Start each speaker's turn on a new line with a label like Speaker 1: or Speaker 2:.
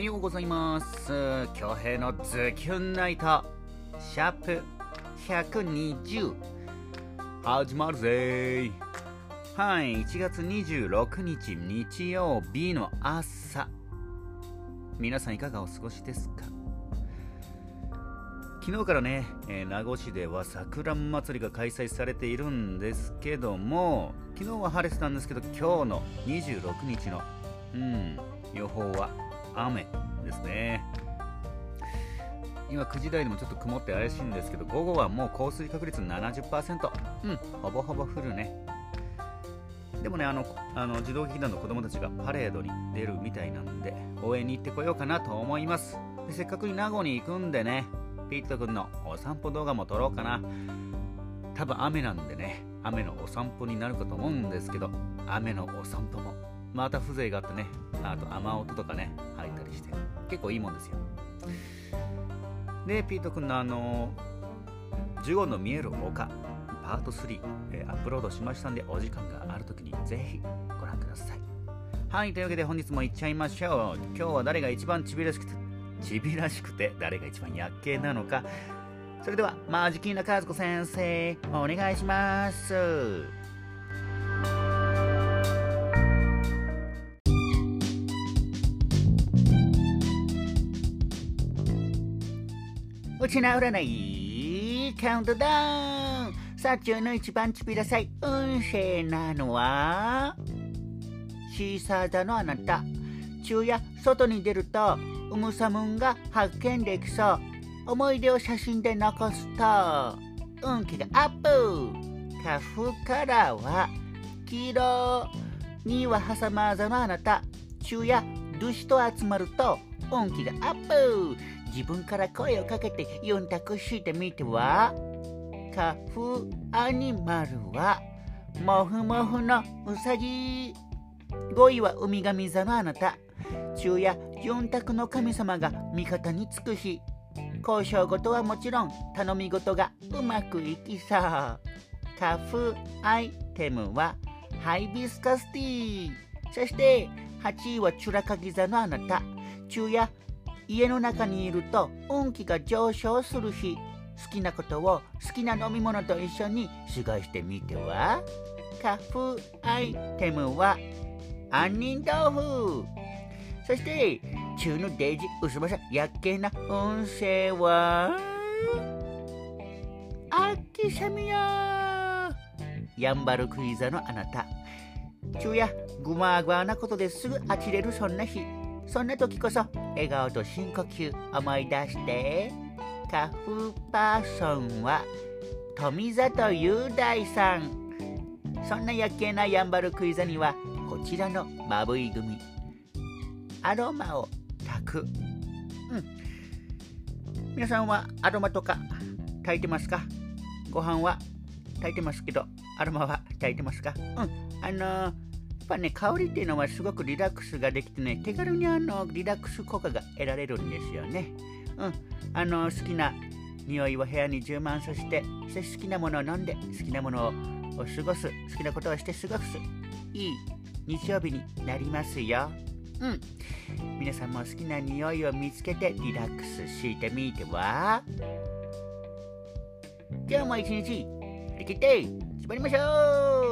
Speaker 1: はようございます。京平のズキュンナイト。シャープ120始まるぜ。はい1月26日日曜日の朝。皆さんいかがお過ごしですか？昨日からね、えー、名護市では桜祭りが開催されているんですけども昨日は晴れてたんですけど今日の26日のうん予報は雨ですね。今9時台でもちょっと曇って怪しいんですけど午後はもう降水確率70%うんほぼほぼ降るね。でもねあのあの児童劇団の子供たちがパレードに出るみたいなんで応援に行ってこようかなと思います。でせっかくに名護に行くんでねピート君のお散歩動画も撮ろうかな。多分雨なんでね、雨のお散歩になるかと思うんですけど、雨のお散歩もまた風情があってね、あと雨音とかね、入ったりして、結構いいもんですよ。で、ピート君のあの、ジュゴの見える丘、パート3、えー、アップロードしましたんで、お時間がある時にぜひご覧ください。はい、というわけで本日も行っちゃいましょう。今日は誰が一番ちびらしくてちびらしくて誰が一番やっけなのかそれではマジキーナ和子先生お願いしますうちない。カウントダウンさあ中の一番ちびらさい。運勢なのは？シーサー座のあなた。昼夜外に出るとうむさむんが発見できそう。思い出を写真で残すと運気がアップ。花粉カラーは黄色2は挟まざのあなた。昼夜ドゥシと集まると運気がアップ。自分から声をかけて4択してみては？花粉アニマルはもふもふのうさぎ5位はウミガミ座のあなた。昼夜四択の神様が味方につく日。交渉事はもちろん頼み事がうまくいきそうカフアイテムはハイビスカスティー。そして8位はチュラカギ座のあなた。昼夜家の中にいると運気が上昇する日。好きなことを好きな飲み物と一緒に過ごしてみては？カフアイテムは杏仁豆腐。そして中のデイジ薄まさやっけな運勢は？秋シャミヤや。んばるクイザのあなた。昼夜ぐまぐわなことですぐあちれるそんな日。そんな時こそ笑顔と深呼吸思い出してカフパーソンは富里雄大さんそんなやっけなやんばるクイザにはこちらのまぶい組アロマを炊く。うん。皆さんはアロマとか炊いてますか？ご飯は炊いてますけど、アロマは炊いてますか？うん。あのー、ぱね、香りっていうのはすごくリラックスができてね、手軽にあのリラックス効果が得られるんですよね。うん。あの、好きな匂いを部屋に充満させて、そして好きなものを飲んで、好きなものを過ごす、好きなことをして過ごす、いい日曜日になりますよ。うん皆さんも好きな匂いを見つけてリラックスしてみては？今日も一日張り切って縛りましょう